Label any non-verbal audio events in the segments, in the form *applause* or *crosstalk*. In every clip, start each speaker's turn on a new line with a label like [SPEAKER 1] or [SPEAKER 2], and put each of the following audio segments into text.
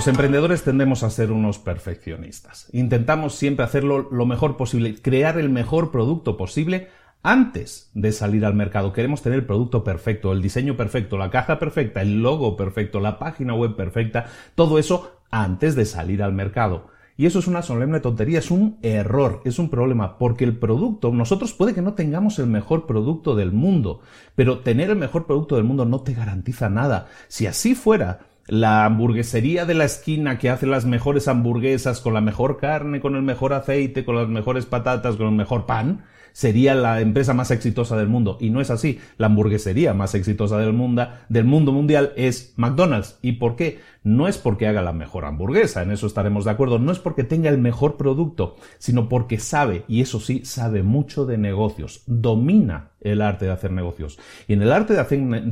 [SPEAKER 1] Los emprendedores tendemos a ser unos perfeccionistas. Intentamos siempre hacerlo lo mejor posible, crear el mejor producto posible antes de salir al mercado. Queremos tener el producto perfecto, el diseño perfecto, la caja perfecta, el logo perfecto, la página web perfecta, todo eso antes de salir al mercado. Y eso es una solemne tontería, es un error, es un problema, porque el producto, nosotros puede que no tengamos el mejor producto del mundo, pero tener el mejor producto del mundo no te garantiza nada. Si así fuera, la hamburguesería de la esquina que hace las mejores hamburguesas con la mejor carne, con el mejor aceite, con las mejores patatas, con el mejor pan, sería la empresa más exitosa del mundo. Y no es así. La hamburguesería más exitosa del mundo, del mundo mundial es McDonald's. ¿Y por qué? No es porque haga la mejor hamburguesa, en eso estaremos de acuerdo. No es porque tenga el mejor producto, sino porque sabe, y eso sí, sabe mucho de negocios. Domina el arte de hacer negocios. Y en el arte de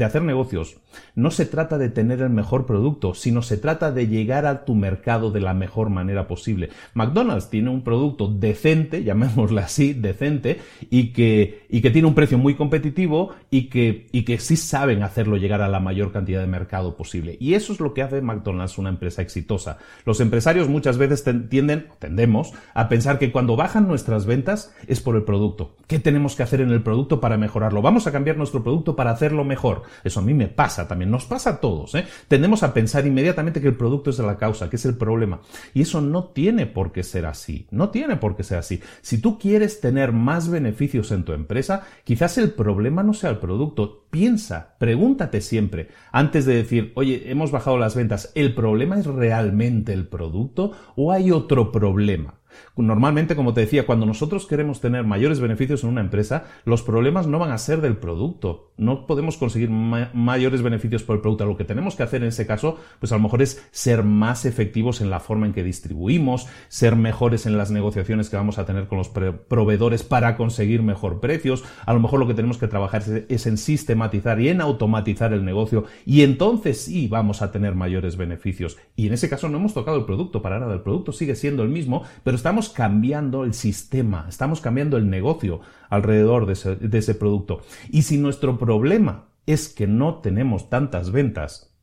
[SPEAKER 1] hacer, negocios no se trata de tener el mejor producto, sino se trata de llegar a tu mercado de la mejor manera posible. McDonald's tiene un producto decente, *laughs* llamémosle así, decente, y que, y que tiene un precio muy competitivo y que, y que sí saben hacerlo llegar a la mayor cantidad de mercado posible. Y eso es lo que hace McDonald's una empresa exitosa. Los empresarios muchas veces tienden, tendemos, a pensar que cuando bajan nuestras ventas es por el producto. ¿Qué tenemos que hacer en el producto para mejorarlo. Vamos a cambiar nuestro producto para hacerlo mejor. Eso a mí me pasa también, nos pasa a todos. ¿eh? Tendemos a pensar inmediatamente que el producto es la causa, que es el problema. Y eso no tiene por qué ser así. No tiene por qué ser así. Si tú quieres tener más beneficios en tu empresa, quizás el problema no sea el producto. Piensa, pregúntate siempre, antes de decir, oye, hemos bajado las ventas, ¿el problema es realmente el producto o hay otro problema? Normalmente, como te decía, cuando nosotros queremos tener mayores beneficios en una empresa, los problemas no van a ser del producto. No podemos conseguir mayores beneficios por el producto. Lo que tenemos que hacer en ese caso, pues a lo mejor es ser más efectivos en la forma en que distribuimos, ser mejores en las negociaciones que vamos a tener con los proveedores para conseguir mejor precios. A lo mejor lo que tenemos que trabajar es en sistematizar y en automatizar el negocio y entonces sí vamos a tener mayores beneficios. Y en ese caso no hemos tocado el producto para nada. El producto sigue siendo el mismo, pero está estamos cambiando el sistema, estamos cambiando el negocio alrededor de ese, producto. Y si nuestro problema es que no tenemos tantas ventas,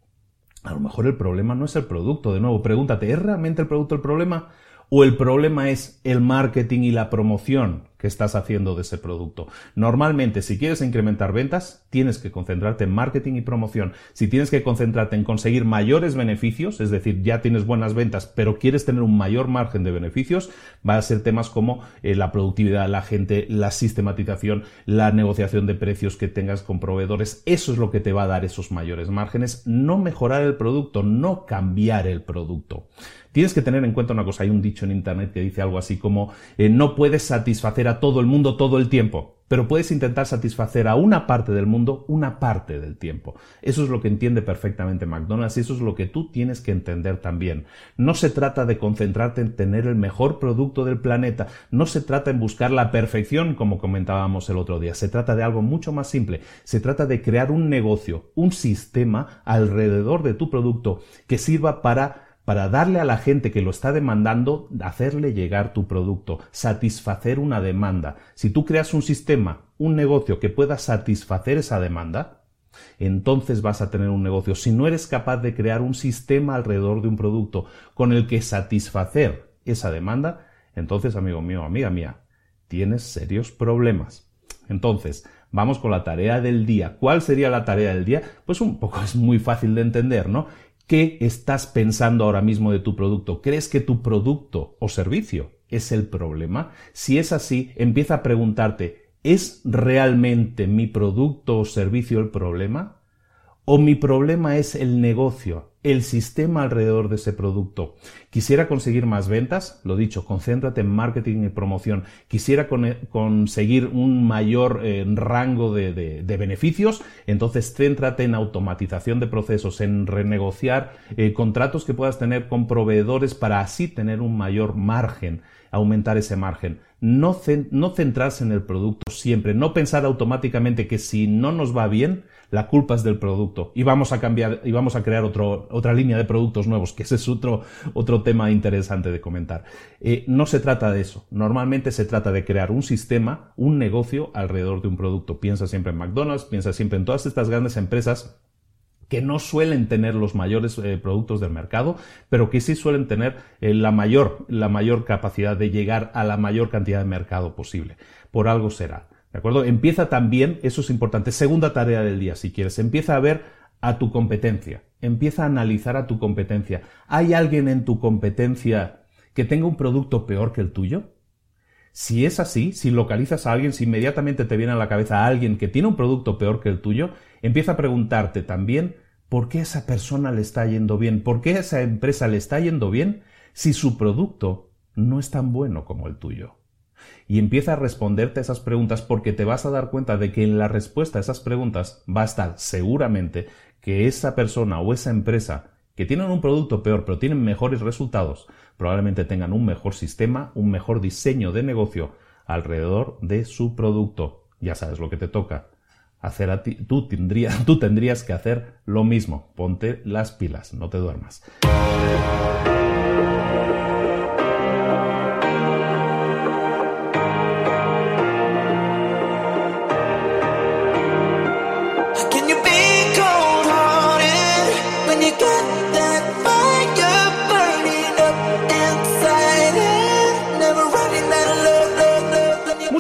[SPEAKER 1] a lo mejor el problema no es el producto. De nuevo, pregúntate, ¿es realmente el producto el problema? ¿O el problema es el marketing y la promoción? Que estás haciendo de ese producto. Normalmente, si quieres incrementar ventas, tienes que concentrarte en marketing y promoción. Si tienes que concentrarte en conseguir mayores beneficios, es decir, ya tienes buenas ventas, pero quieres tener un mayor margen de beneficios, va a ser temas como eh, la productividad, la gente, la sistematización, la negociación de precios que tengas con proveedores. Eso es lo que te va a dar esos mayores márgenes. No mejorar el producto, no cambiar el producto. Tienes que tener en cuenta una cosa, hay un dicho en Internet que dice algo así como eh, no puedes satisfacer a todo el mundo todo el tiempo, pero puedes intentar satisfacer a una parte del mundo una parte del tiempo. Eso es lo que entiende perfectamente McDonald's y eso es lo que tú tienes que entender también. No se trata de concentrarte en tener el mejor producto del planeta, no se trata en buscar la perfección como comentábamos el otro día, se trata de algo mucho más simple, se trata de crear un negocio, un sistema alrededor de tu producto que sirva para para darle a la gente que lo está demandando, hacerle llegar tu producto, satisfacer una demanda. Si tú creas un sistema, un negocio que pueda satisfacer esa demanda, entonces vas a tener un negocio. Si no eres capaz de crear un sistema alrededor de un producto con el que satisfacer esa demanda, entonces, amigo mío, amiga mía, tienes serios problemas. Entonces, vamos con la tarea del día. ¿Cuál sería la tarea del día? Pues un poco *laughs* es muy fácil de entender, ¿no? ¿Qué estás pensando ahora mismo de tu producto? ¿Crees que tu producto o servicio es el problema? Si es así, empieza a preguntarte, ¿es realmente mi producto o servicio el problema? ¿O mi problema es el negocio, el sistema alrededor de ese producto? Quisiera conseguir más ventas, lo dicho, concéntrate en marketing y promoción. Quisiera conseguir un mayor eh, rango de, beneficios, entonces céntrate en automatización de procesos, en renegociar eh, contratos que puedas tener con proveedores para así tener un mayor margen aumentar ese margen. No, no centrarse en el producto siempre, no pensar automáticamente que si no nos va bien, la culpa es del producto y vamos a cambiar y vamos a crear otra línea de productos nuevos, que ese es otro, otro tema interesante de comentar. Eh, no se trata de eso. Normalmente se trata de crear un sistema, un negocio alrededor de un producto. Piensa siempre en McDonald's, piensa siempre en todas estas grandes empresas que no suelen tener los mayores eh, productos del mercado, pero que sí suelen tener eh, la, mayor, la mayor capacidad de llegar a la mayor cantidad de mercado posible. Por algo será. ¿De acuerdo? Empieza también, eso es importante, segunda tarea del día, si quieres, empieza a ver a tu competencia, empieza a analizar a tu competencia. ¿Hay alguien en tu competencia que tenga un producto peor que el tuyo? Si es así, si localizas a alguien, si inmediatamente te viene a la cabeza a alguien que tiene un producto peor que el tuyo, empieza a preguntarte también por qué esa persona le está yendo bien, por qué esa empresa le está yendo bien si su producto no es tan bueno como el tuyo. Y empieza a responderte esas preguntas porque te vas a dar cuenta de que en la respuesta a esas preguntas va a estar seguramente que esa persona o esa empresa que tienen un producto peor pero tienen mejores resultados, probablemente tengan un mejor sistema, un mejor diseño de negocio alrededor de su producto. Ya sabes lo que te toca. Hacer a ti, tú, tendrías, tú tendrías que hacer lo mismo. Ponte las pilas, no te duermas.